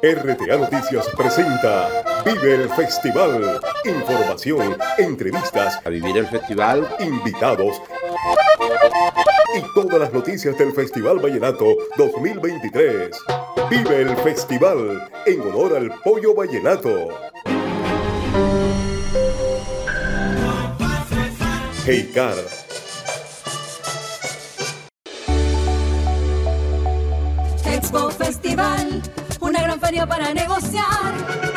RTA Noticias presenta Vive el Festival. Información, entrevistas, a vivir el festival, invitados y todas las noticias del Festival Vallenato 2023. Vive el Festival en honor al pollo vallenato. Hey Car Expo Festival, para negociar.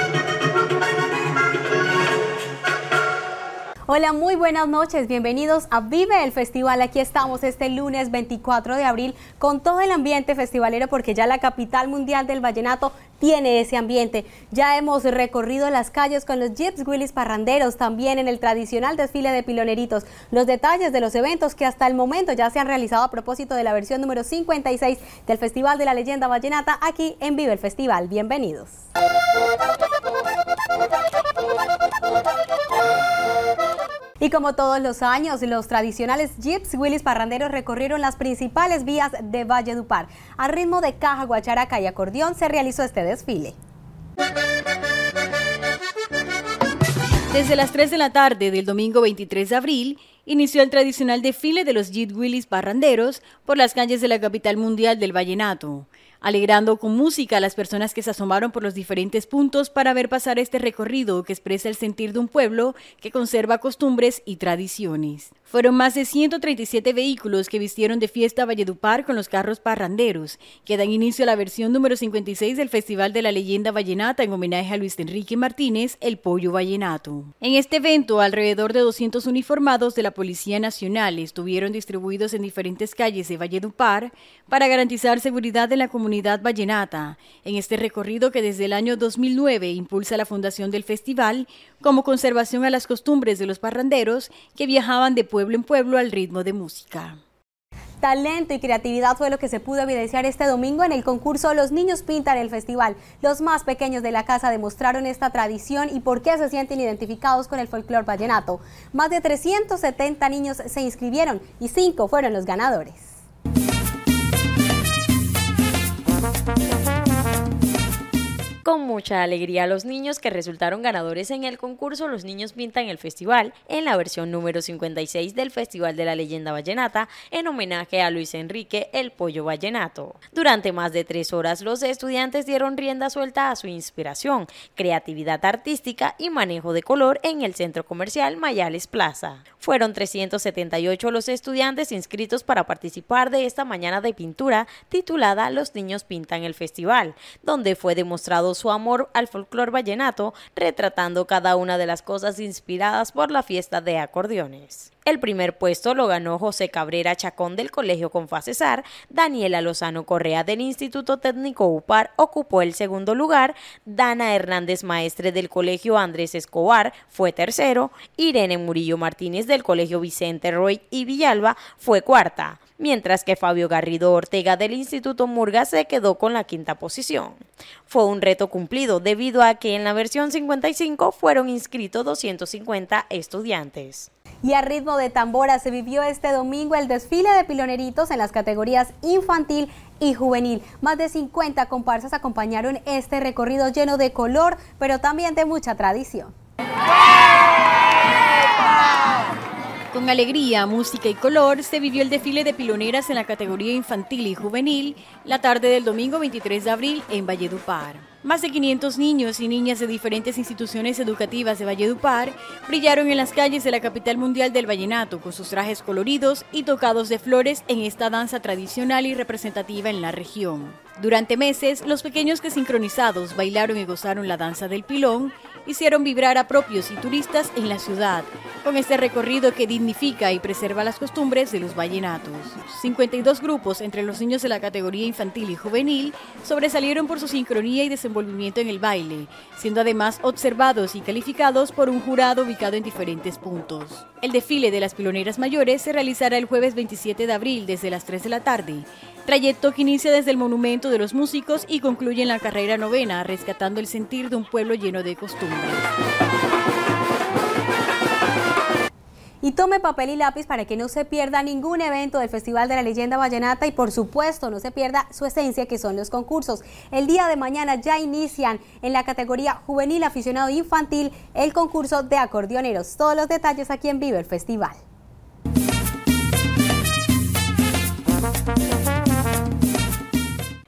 Hola, muy buenas noches, bienvenidos a Vive el Festival. Aquí estamos este lunes 24 de abril con todo el ambiente festivalero porque ya la capital mundial del vallenato tiene ese ambiente. Ya hemos recorrido las calles con los Jeeps Willis Parranderos, también en el tradicional desfile de piloneritos. Los detalles de los eventos que hasta el momento ya se han realizado a propósito de la versión número 56 del Festival de la Leyenda Vallenata aquí en Vive el Festival. Bienvenidos. Y como todos los años, los tradicionales Jeeps Willis Parranderos recorrieron las principales vías de Valle Dupar. A ritmo de caja, guacharaca y acordeón se realizó este desfile. Desde las 3 de la tarde del domingo 23 de abril, inició el tradicional desfile de los Jeep Willis Parranderos por las calles de la capital mundial del Vallenato alegrando con música a las personas que se asomaron por los diferentes puntos para ver pasar este recorrido que expresa el sentir de un pueblo que conserva costumbres y tradiciones. Fueron más de 137 vehículos que vistieron de fiesta Valledupar con los carros parranderos, que dan inicio a la versión número 56 del Festival de la Leyenda Vallenata en homenaje a Luis Enrique Martínez, el Pollo Vallenato. En este evento, alrededor de 200 uniformados de la Policía Nacional estuvieron distribuidos en diferentes calles de Valledupar para garantizar seguridad en la comunidad vallenata, en este recorrido que desde el año 2009 impulsa la fundación del festival como conservación a las costumbres de los parranderos que viajaban de pueblo en pueblo al ritmo de música. Talento y creatividad fue lo que se pudo evidenciar este domingo en el concurso Los Niños Pintan el Festival. Los más pequeños de la casa demostraron esta tradición y por qué se sienten identificados con el folclore vallenato. Más de 370 niños se inscribieron y 5 fueron los ganadores. Con mucha alegría los niños que resultaron ganadores en el concurso Los Niños Pintan el Festival, en la versión número 56 del Festival de la Leyenda Vallenata, en homenaje a Luis Enrique el Pollo Vallenato. Durante más de tres horas, los estudiantes dieron rienda suelta a su inspiración, creatividad artística y manejo de color en el centro comercial Mayales Plaza. Fueron 378 los estudiantes inscritos para participar de esta mañana de pintura titulada Los Niños Pintan el Festival, donde fue demostrado su amor al folclor vallenato, retratando cada una de las cosas inspiradas por la fiesta de acordeones. El primer puesto lo ganó José Cabrera Chacón del Colegio Confacesar, Daniela Lozano Correa del Instituto Técnico UPAR ocupó el segundo lugar, Dana Hernández Maestre del Colegio Andrés Escobar fue tercero, Irene Murillo Martínez del Colegio Vicente Roy y Villalba fue cuarta mientras que Fabio Garrido Ortega del Instituto Murga se quedó con la quinta posición. Fue un reto cumplido debido a que en la versión 55 fueron inscritos 250 estudiantes. Y a ritmo de tambora se vivió este domingo el desfile de piloneritos en las categorías infantil y juvenil. Más de 50 comparsas acompañaron este recorrido lleno de color, pero también de mucha tradición. Con alegría, música y color se vivió el desfile de piloneras en la categoría infantil y juvenil la tarde del domingo 23 de abril en Valledupar. Más de 500 niños y niñas de diferentes instituciones educativas de Valledupar brillaron en las calles de la capital mundial del vallenato con sus trajes coloridos y tocados de flores en esta danza tradicional y representativa en la región. Durante meses, los pequeños que sincronizados bailaron y gozaron la danza del pilón hicieron vibrar a propios y turistas en la ciudad, con este recorrido que dignifica y preserva las costumbres de los vallenatos. 52 grupos entre los niños de la categoría infantil y juvenil sobresalieron por su sincronía y desenvolvimiento en el baile, siendo además observados y calificados por un jurado ubicado en diferentes puntos. El desfile de las piloneras mayores se realizará el jueves 27 de abril desde las 3 de la tarde Trayecto que inicia desde el Monumento de los Músicos y concluye en la carrera novena, rescatando el sentir de un pueblo lleno de costumbres. Y tome papel y lápiz para que no se pierda ningún evento del Festival de la Leyenda Vallenata y por supuesto no se pierda su esencia que son los concursos. El día de mañana ya inician en la categoría juvenil aficionado infantil el concurso de acordeoneros. Todos los detalles aquí en Vive el Festival.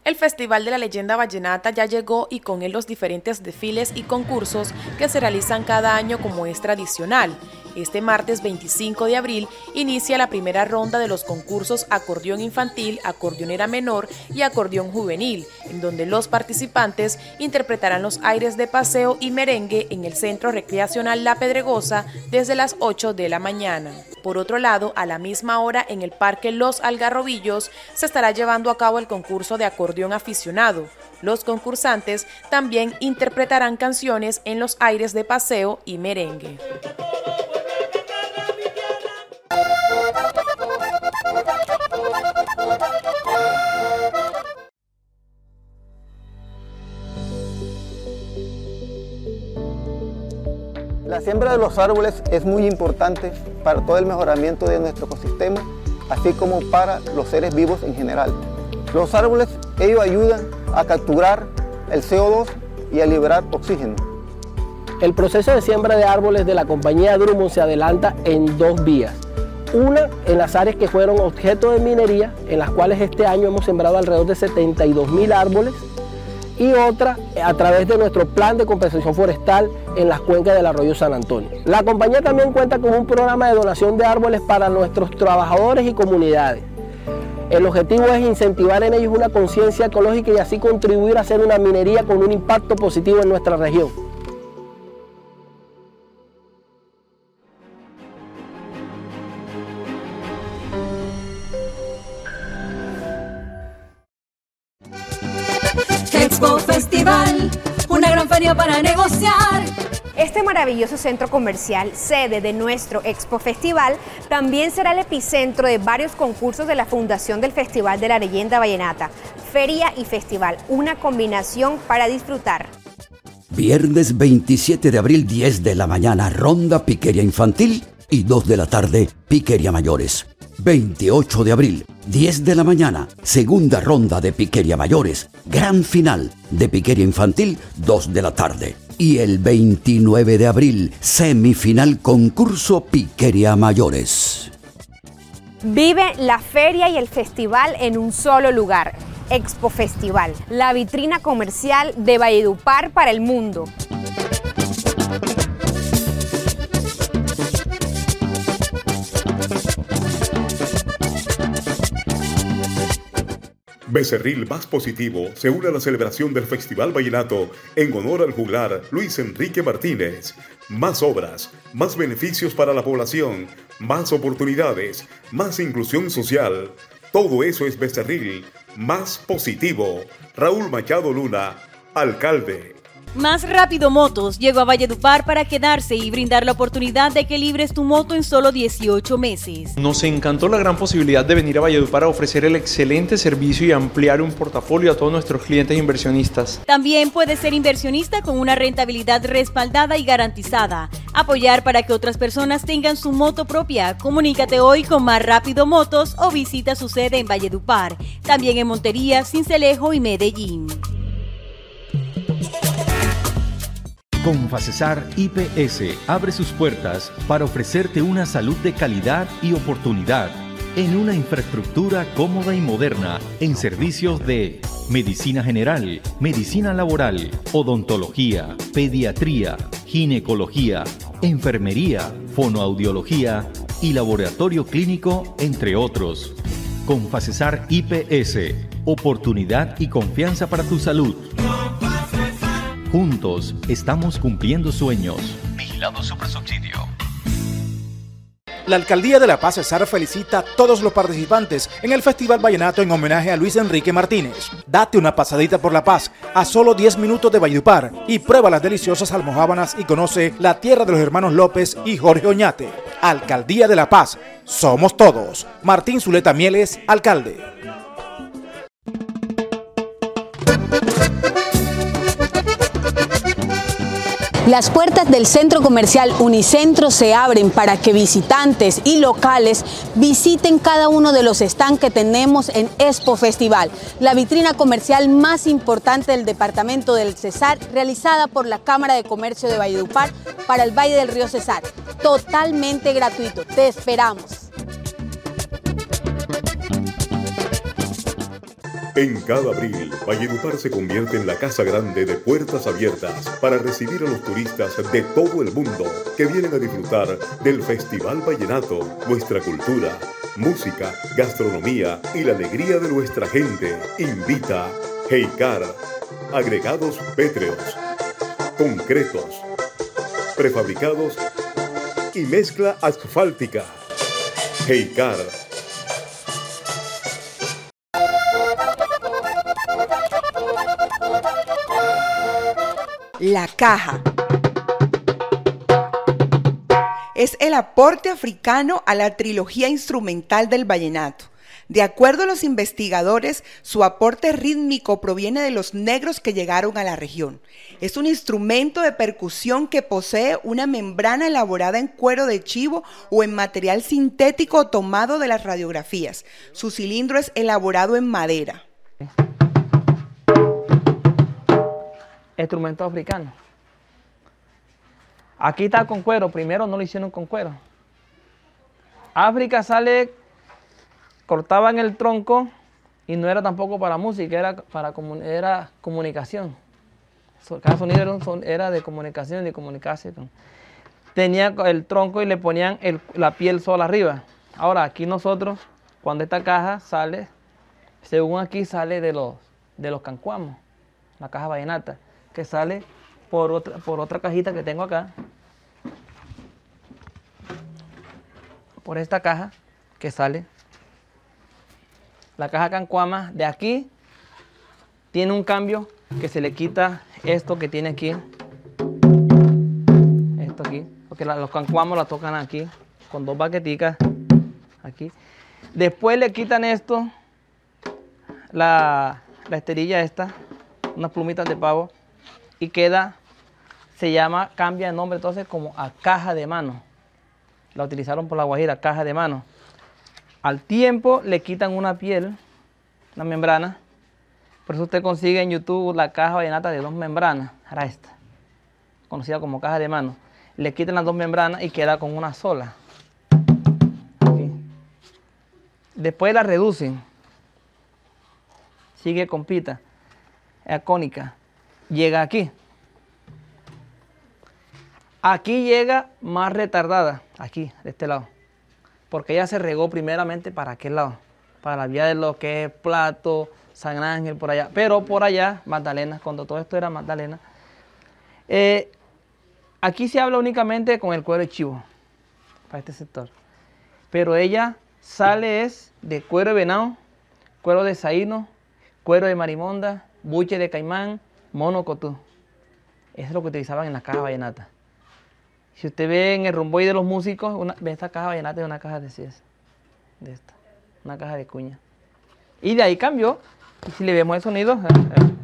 El Festival de la Leyenda Vallenata ya llegó y con él los diferentes desfiles y concursos que se realizan cada año como es tradicional. Este martes 25 de abril inicia la primera ronda de los concursos acordeón infantil, acordeonera menor y acordeón juvenil, en donde los participantes interpretarán los aires de paseo y merengue en el Centro Recreacional La Pedregosa desde las 8 de la mañana. Por otro lado, a la misma hora en el Parque Los Algarrobillos se estará llevando a cabo el concurso de acordeón aficionado. Los concursantes también interpretarán canciones en los aires de paseo y merengue. La siembra de los árboles es muy importante para todo el mejoramiento de nuestro ecosistema, así como para los seres vivos en general. Los árboles, ellos ayudan a capturar el CO2 y a liberar oxígeno. El proceso de siembra de árboles de la compañía Drummond se adelanta en dos vías. Una en las áreas que fueron objeto de minería, en las cuales este año hemos sembrado alrededor de 72 mil árboles y otra a través de nuestro plan de compensación forestal en las cuencas del arroyo San Antonio. La compañía también cuenta con un programa de donación de árboles para nuestros trabajadores y comunidades. El objetivo es incentivar en ellos una conciencia ecológica y así contribuir a hacer una minería con un impacto positivo en nuestra región. Para negociar. Este maravilloso centro comercial, sede de nuestro Expo Festival, también será el epicentro de varios concursos de la Fundación del Festival de la Leyenda Vallenata. Feria y festival, una combinación para disfrutar. Viernes 27 de abril, 10 de la mañana, ronda piquería infantil y 2 de la tarde, piquería mayores. 28 de abril, 10 de la mañana, segunda ronda de Piqueria Mayores, gran final de Piqueria Infantil, 2 de la tarde. Y el 29 de abril, semifinal concurso Piqueria Mayores. Vive la feria y el festival en un solo lugar. Expo Festival, la vitrina comercial de Valledupar para el mundo. Becerril Más Positivo se la celebración del Festival Vallenato en honor al juglar Luis Enrique Martínez. Más obras, más beneficios para la población, más oportunidades, más inclusión social. Todo eso es Becerril Más Positivo. Raúl Machado Luna, alcalde. Más Rápido Motos llegó a Valledupar para quedarse y brindar la oportunidad de que libres tu moto en solo 18 meses. Nos encantó la gran posibilidad de venir a Valledupar a ofrecer el excelente servicio y ampliar un portafolio a todos nuestros clientes inversionistas. También puedes ser inversionista con una rentabilidad respaldada y garantizada. Apoyar para que otras personas tengan su moto propia. Comunícate hoy con Más Rápido Motos o visita su sede en Valledupar. También en Montería, Cincelejo y Medellín. Confacesar IPS abre sus puertas para ofrecerte una salud de calidad y oportunidad en una infraestructura cómoda y moderna en servicios de medicina general, medicina laboral, odontología, pediatría, ginecología, enfermería, fonoaudiología y laboratorio clínico, entre otros. Confacesar IPS, oportunidad y confianza para tu salud. Juntos estamos cumpliendo sueños. Vigilado Supersubsidio. La Alcaldía de La Paz Cesar felicita a todos los participantes en el Festival Vallenato en homenaje a Luis Enrique Martínez. Date una pasadita por La Paz a solo 10 minutos de Valledupar y prueba las deliciosas almohábanas y conoce la tierra de los hermanos López y Jorge Oñate. Alcaldía de La Paz, somos todos. Martín Zuleta Mieles, alcalde. Las puertas del centro comercial Unicentro se abren para que visitantes y locales visiten cada uno de los stands que tenemos en Expo Festival, la vitrina comercial más importante del departamento del Cesar, realizada por la Cámara de Comercio de Valledupar para el Valle del Río Cesar. Totalmente gratuito. Te esperamos. En cada abril, Valledupar se convierte en la casa grande de puertas abiertas para recibir a los turistas de todo el mundo que vienen a disfrutar del Festival Vallenato, nuestra cultura, música, gastronomía y la alegría de nuestra gente. Invita Heikar, agregados pétreos, concretos, prefabricados y mezcla asfáltica. Heikar La caja. Es el aporte africano a la trilogía instrumental del vallenato. De acuerdo a los investigadores, su aporte rítmico proviene de los negros que llegaron a la región. Es un instrumento de percusión que posee una membrana elaborada en cuero de chivo o en material sintético tomado de las radiografías. Su cilindro es elaborado en madera. Instrumento africano. Aquí está con cuero, primero no lo hicieron con cuero. África sale, cortaban el tronco y no era tampoco para música, era para era comunicación. Cada sonido era, de comunicación y de comunicación. Tenía el tronco y le ponían la piel sola arriba. Ahora aquí nosotros, cuando esta caja sale, según aquí sale de los, de los cancuamos, la caja vallenata que sale por otra, por otra cajita que tengo acá. Por esta caja que sale. La caja Cancuama de aquí tiene un cambio que se le quita esto que tiene aquí. Esto aquí. Porque los cancuamos la tocan aquí. Con dos baqueticas. Aquí. Después le quitan esto. La, la esterilla esta. Unas plumitas de pavo y queda, se llama, cambia de nombre entonces como a caja de mano. La utilizaron por la Guajira, caja de mano. Al tiempo le quitan una piel, una membrana. Por eso usted consigue en YouTube la caja vallenata de dos membranas. Ahora esta, conocida como caja de mano. Le quitan las dos membranas y queda con una sola. Después la reducen. Sigue con pita. Es cónica llega aquí. Aquí llega más retardada, aquí, de este lado. Porque ella se regó primeramente para aquel lado, para la vía de lo que es Plato, San Ángel, por allá. Pero por allá, Magdalena, cuando todo esto era Magdalena. Eh, aquí se habla únicamente con el cuero de chivo, para este sector. Pero ella sale es de cuero de venado, cuero de saíno, cuero de marimonda, buche de caimán, monocotú. Eso es lo que utilizaban en las cajas vallenatas. Si usted ve en el romboy de los músicos, una, ve esta caja vallenata es una caja de CIES. De esta. Una caja de cuña. Y de ahí cambió. Y si le vemos el sonido. Eh, eh,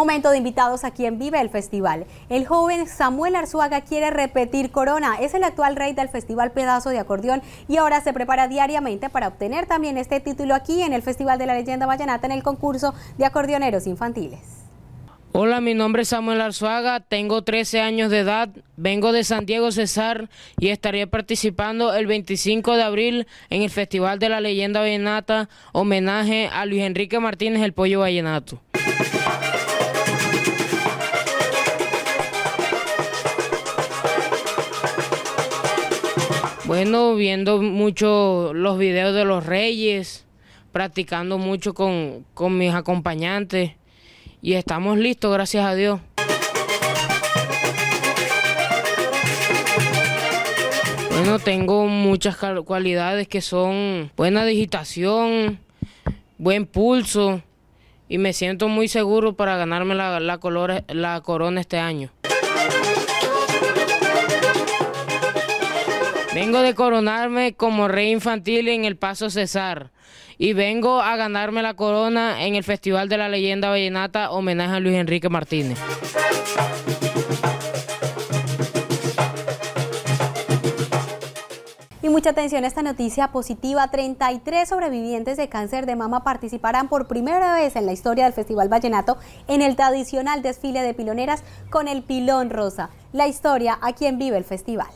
Momento de invitados aquí en Vive el Festival. El joven Samuel Arzuaga quiere repetir corona. Es el actual rey del Festival Pedazo de Acordeón y ahora se prepara diariamente para obtener también este título aquí en el Festival de la Leyenda Vallenata en el concurso de acordeoneros infantiles. Hola, mi nombre es Samuel Arzuaga, tengo 13 años de edad, vengo de San Diego Cesar y estaré participando el 25 de abril en el Festival de la Leyenda Vallenata, homenaje a Luis Enrique Martínez, el Pollo Vallenato. Bueno, viendo mucho los videos de los reyes, practicando mucho con, mis acompañantes y estamos listos, gracias a Dios. Bueno, tengo muchas cualidades que son buena digitación, buen pulso y me siento muy seguro para ganarme la, la corona este año. Vengo de coronarme como rey infantil en el Paso Cesar y vengo a ganarme la corona en el Festival de la Leyenda Vallenata homenaje a Luis Enrique Martínez. Y mucha atención a esta noticia positiva. 33 sobrevivientes de cáncer de mama participarán por primera vez en la historia del Festival Vallenato en el tradicional desfile de piloneras con el pilón rosa. La historia a quien vive el festival.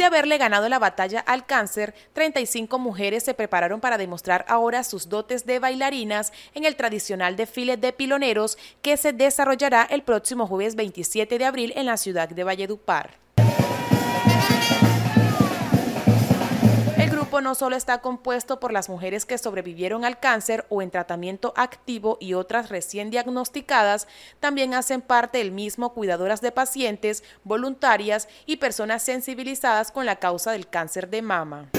De haberle ganado la batalla al cáncer, 35 mujeres se prepararon para demostrar ahora sus dotes de bailarinas en el tradicional desfile de piloneros que se desarrollará el próximo jueves 27 de abril en la ciudad de Valledupar. No solo está compuesto por las mujeres que sobrevivieron al cáncer o en tratamiento activo y otras recién diagnosticadas, también hacen parte del mismo cuidadoras de pacientes, voluntarias y personas sensibilizadas con la causa del cáncer de mama.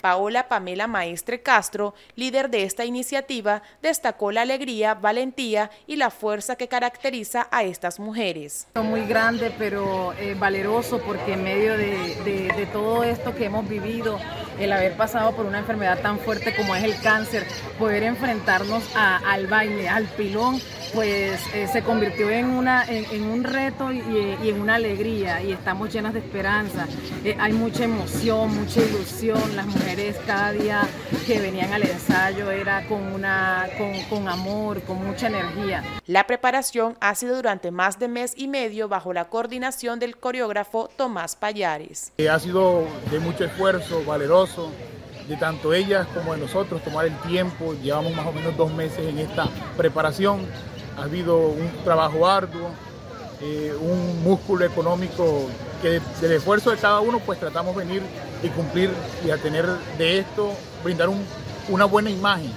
Paola Pamela Maestre Castro, líder de esta iniciativa, destacó la alegría, valentía y la fuerza que caracteriza a estas mujeres. Muy grande, pero eh, valeroso porque en medio de, todo esto que hemos vivido, el haber pasado por una enfermedad tan fuerte como es el cáncer, poder enfrentarnos al baile, al pilón, pues eh, se convirtió en, una, en, un reto y, en una alegría y estamos llenas de esperanza. Eh, hay mucha emoción, mucha ilusión. Las mujeres cada día que venían al ensayo era con, una, con, con amor, con mucha energía. La preparación ha sido durante más de mes y medio bajo la coordinación del coreógrafo Tomás Payares. Eh, ha sido de mucho esfuerzo, valeroso de tanto ellas como de nosotros tomar el tiempo. Llevamos más o menos dos meses en esta preparación ha habido un trabajo arduo, eh, un músculo económico que del esfuerzo de cada uno pues tratamos venir y cumplir y a tener de esto, brindar una buena imagen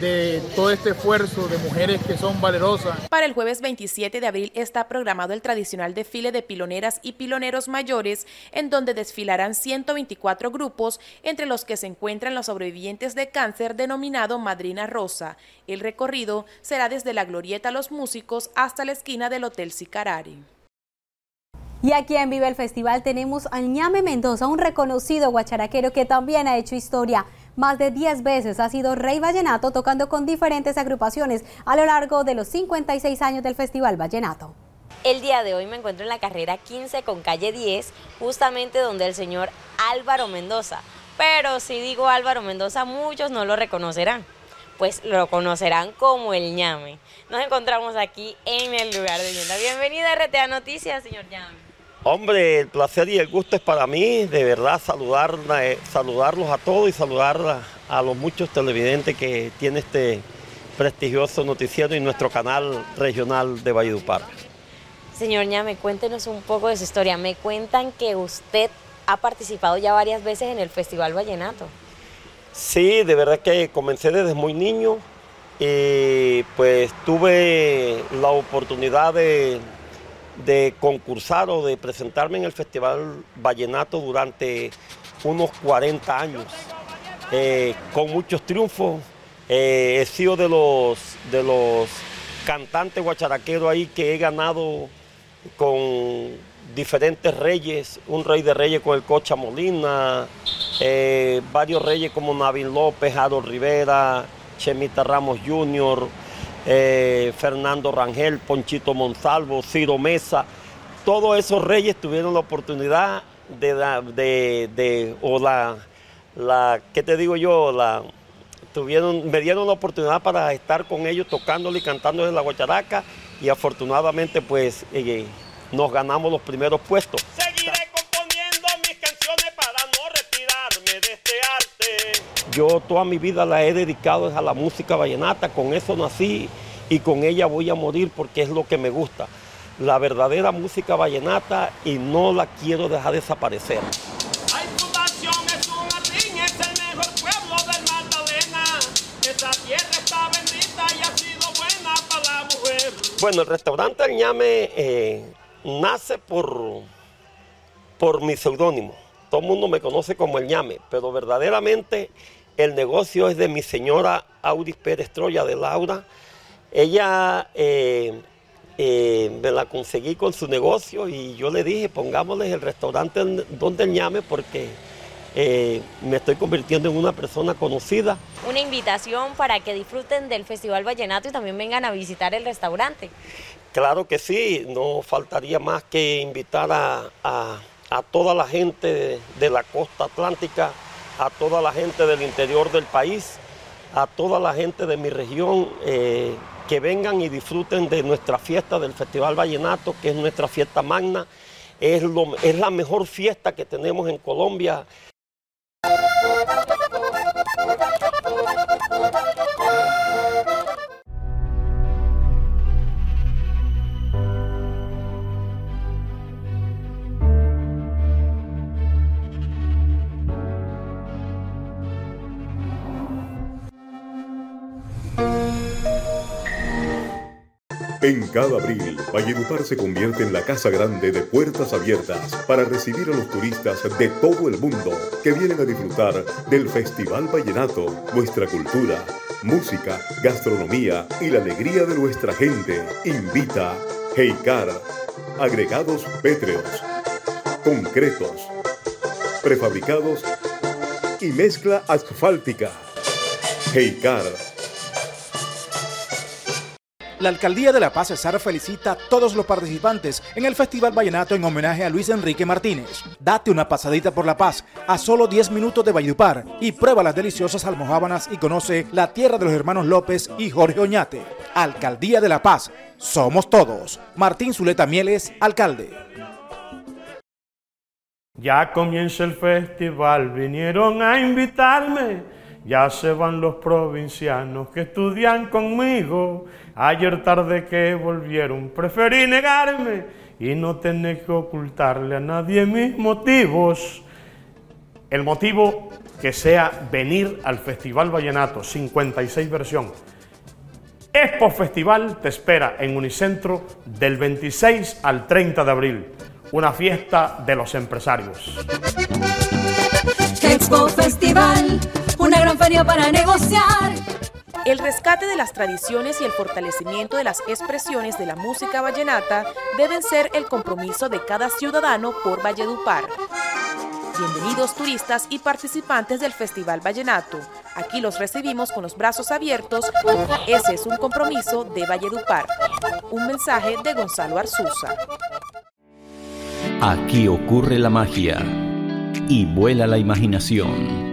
de todo este esfuerzo de mujeres que son valerosas. Para el jueves 27 de abril está programado el tradicional desfile de piloneras y piloneros mayores, en donde desfilarán 124 grupos, entre los que se encuentran los sobrevivientes de cáncer denominado Madrina Rosa. El recorrido será desde la Glorieta Los Músicos hasta la esquina del Hotel Sicarari. Y aquí en Vive el Festival tenemos al ñame Mendoza, un reconocido guacharaquero que también ha hecho historia. Más de 10 veces ha sido Rey Vallenato tocando con diferentes agrupaciones a lo largo de los 56 años del Festival Vallenato. El día de hoy me encuentro en la carrera 15 con calle 10, justamente donde el señor Álvaro Mendoza. Pero si digo Álvaro Mendoza, muchos no lo reconocerán, pues lo conocerán como el ñame. Nos encontramos aquí en el lugar de leyenda. Bienvenida a RTA Noticias, señor ñame. Hombre, el placer y el gusto es para mí, de verdad, saludar, eh, saludarlos a todos y saludar a, los muchos televidentes que tiene este prestigioso noticiero y nuestro canal regional de Valledupar. Señor Ñame, cuéntenos un poco de su historia. Me cuentan que usted ha participado ya varias veces en el Festival Vallenato. Sí, de verdad que comencé desde muy niño y pues tuve la oportunidad de de concursar o de presentarme en el Festival Vallenato durante unos 40 años, eh, con muchos triunfos. Eh, he sido de los, de los cantantes guacharaqueros ahí que he ganado con diferentes reyes, un rey de reyes con el Cocha Molina, eh, varios reyes como Navín López, Jaro Rivera, Chemita Ramos Jr., eh, Fernando Rangel, Ponchito Monsalvo, Ciro Mesa, todos esos reyes tuvieron la oportunidad de, de, de o la, la, ¿qué te digo yo? La, tuvieron, me dieron la oportunidad para estar con ellos tocándole y cantando en la guacharaca y afortunadamente pues eh, nos ganamos los primeros puestos. Yo toda mi vida la he dedicado a la música vallenata, con eso nací y con ella voy a morir porque es lo que me gusta. La verdadera música vallenata y no la quiero dejar desaparecer. Bueno, el restaurante El Ñame eh, nace por, por mi seudónimo. Todo el mundo me conoce como El Ñame, pero verdaderamente el negocio es de mi señora Audis Pérez Troya de Laura. Ella eh, eh, me la conseguí con su negocio y yo le dije, pongámosle el restaurante donde el llame porque eh, me estoy convirtiendo en una persona conocida. Una invitación para que disfruten del Festival Vallenato y también vengan a visitar el restaurante. Claro que sí, no faltaría más que invitar a, toda la gente de, la costa atlántica, a toda la gente del interior del país, a toda la gente de mi región. Eh, que vengan y disfruten de nuestra fiesta del Festival Vallenato, que es nuestra fiesta magna. Es, es la mejor fiesta que tenemos en Colombia. En cada abril, Valledupar se convierte en la casa grande de puertas abiertas para recibir a los turistas de todo el mundo que vienen a disfrutar del Festival Vallenato, nuestra cultura, música, gastronomía y la alegría de nuestra gente. Invita Heikar, agregados pétreos, concretos, prefabricados y mezcla asfáltica. Heikar la Alcaldía de La Paz Cesar felicita a todos los participantes en el Festival Vallenato en homenaje a Luis Enrique Martínez. Date una pasadita por La Paz a solo 10 minutos de Valledupar y prueba las deliciosas almohábanas y conoce la tierra de los hermanos López y Jorge Oñate. Alcaldía de La Paz, somos todos. Martín Zuleta Mieles, alcalde. Ya comienza el festival, vinieron a invitarme. Ya se van los provincianos que estudian conmigo Ayer tarde que volvieron, preferí negarme y no tener que ocultarle a nadie mis motivos. El motivo que sea venir al Festival Vallenato, 56 versión. Expo Festival te espera en Unicentro del 26 al 30 de abril, una fiesta de los empresarios. Expo Festival, una gran feria para negociar el rescate de las tradiciones y el fortalecimiento de las expresiones de la música vallenata deben ser el compromiso de cada ciudadano por Valledupar. Bienvenidos turistas y participantes del Festival Vallenato. Aquí los recibimos con los brazos abiertos. Ese es un compromiso de Valledupar. Un mensaje de Gonzalo Arzuza. Aquí ocurre la magia y vuela la imaginación.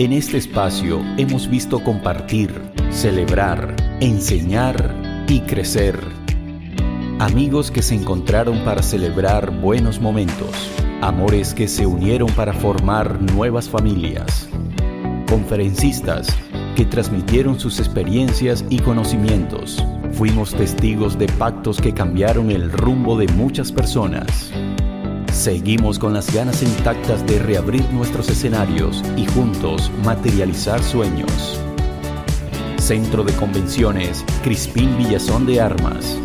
En este espacio hemos visto compartir, celebrar, enseñar y crecer. Amigos que se encontraron para celebrar buenos momentos. Amores que se unieron para formar nuevas familias. Conferencistas que transmitieron sus experiencias y conocimientos. Fuimos testigos de pactos que cambiaron el rumbo de muchas personas. Seguimos con las ganas intactas de reabrir nuestros escenarios y juntos materializar sueños. Centro de Convenciones Crispín Villazón de Armas.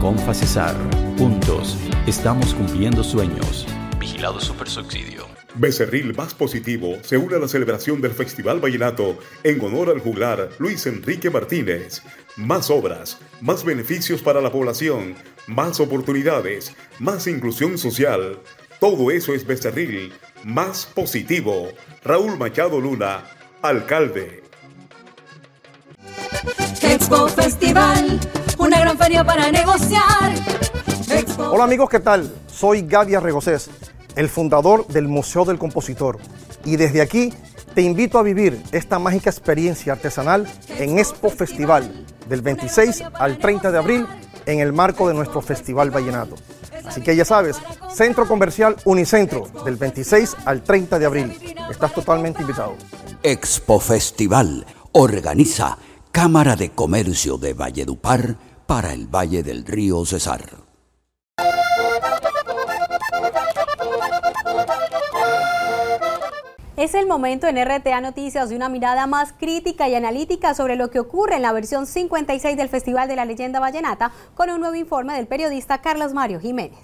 Confa Cesar. Juntos estamos cumpliendo sueños. Vigilado Super Subsidio. Becerril Más Positivo se une a la celebración del Festival Vallenato en honor al juglar Luis Enrique Martínez. Más obras, más beneficios para la población más oportunidades, más inclusión social. Todo eso es Becerril, más positivo. Raúl Machado Luna, alcalde. Expo Festival, una gran feria para negociar. Hola amigos, ¿qué tal? Soy Gaby Arregocés, el fundador del Museo del Compositor. Y desde aquí te invito a vivir esta mágica experiencia artesanal en Expo Festival del 26 al 30 de abril en el marco de nuestro Festival Vallenato. Así que ya sabes, Centro Comercial Unicentro, del 26 al 30 de abril. Estás totalmente invitado. Expo Festival organiza Cámara de Comercio de Valledupar para el Valle del Río Cesar. Es el momento en RTA Noticias de una mirada más crítica y analítica sobre lo que ocurre en la versión 56 del Festival de la Leyenda Vallenata con un nuevo informe del periodista Carlos Mario Jiménez.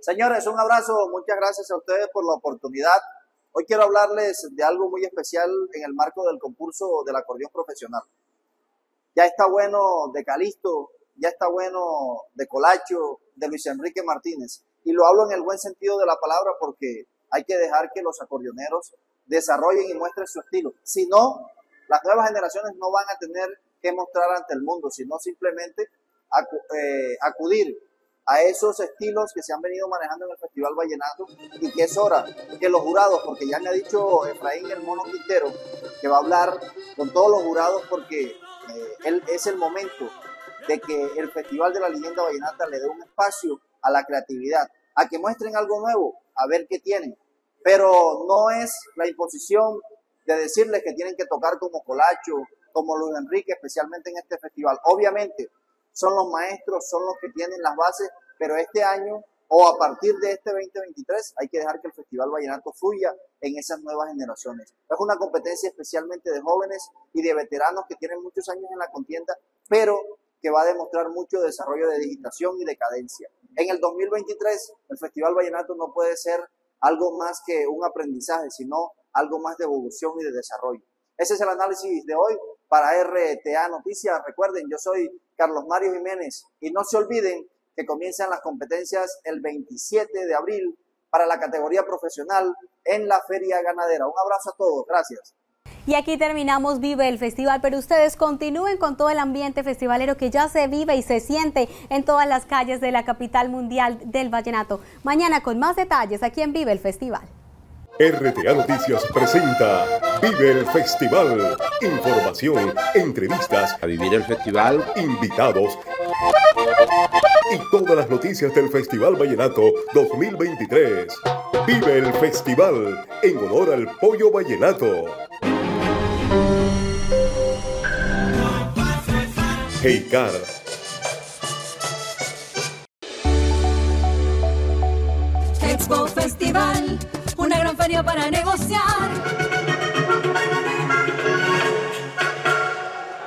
Señores, un abrazo, muchas gracias a ustedes por la oportunidad Hoy quiero hablarles de algo muy especial en el marco del concurso del acordeón profesional. Ya está bueno de Calisto, ya está bueno de Colacho, de Luis Enrique Martínez. Y lo hablo en el buen sentido de la palabra porque hay que dejar que los acordeoneros desarrollen y muestren su estilo. Si no, las nuevas generaciones no van a tener que mostrar ante el mundo, sino simplemente eh, acudir a esos estilos que se han venido manejando en el Festival Vallenato y que es hora que los jurados, porque ya me ha dicho Efraín el Mono Quintero, que va a hablar con todos los jurados porque eh, él, es el momento de que el Festival de la Leyenda Vallenata le dé un espacio a la creatividad, a que muestren algo nuevo, a ver qué tienen. Pero no es la imposición de decirles que tienen que tocar como Colacho, como Luis Enrique, especialmente en este festival. Obviamente, son los maestros, son los que tienen las bases, pero este año o a partir de este 2023 hay que dejar que el Festival Vallenato fluya en esas nuevas generaciones. Es una competencia especialmente de jóvenes y de veteranos que tienen muchos años en la contienda, pero que va a demostrar mucho desarrollo de digitación y de cadencia. En el 2023 el Festival Vallenato no puede ser algo más que un aprendizaje, sino algo más de evolución y de desarrollo. Ese es el análisis de hoy para RTA Noticias. Recuerden, yo soy Carlos Mario Jiménez y no se olviden que comienzan las competencias el 27 de abril para la categoría profesional en la Feria Ganadera. Un abrazo a todos, gracias. Y aquí terminamos Vive el Festival, pero ustedes continúen con todo el ambiente festivalero que ya se vive y se siente en todas las calles de la capital mundial del vallenato. Mañana con más detalles aquí en Vive el Festival. RTA Noticias presenta Vive el Festival. Información, entrevistas, a vivir el festival, invitados y todas las noticias del Festival Vallenato 2023. Vive el Festival en honor al pollo vallenato. Car Expo Festival para negociar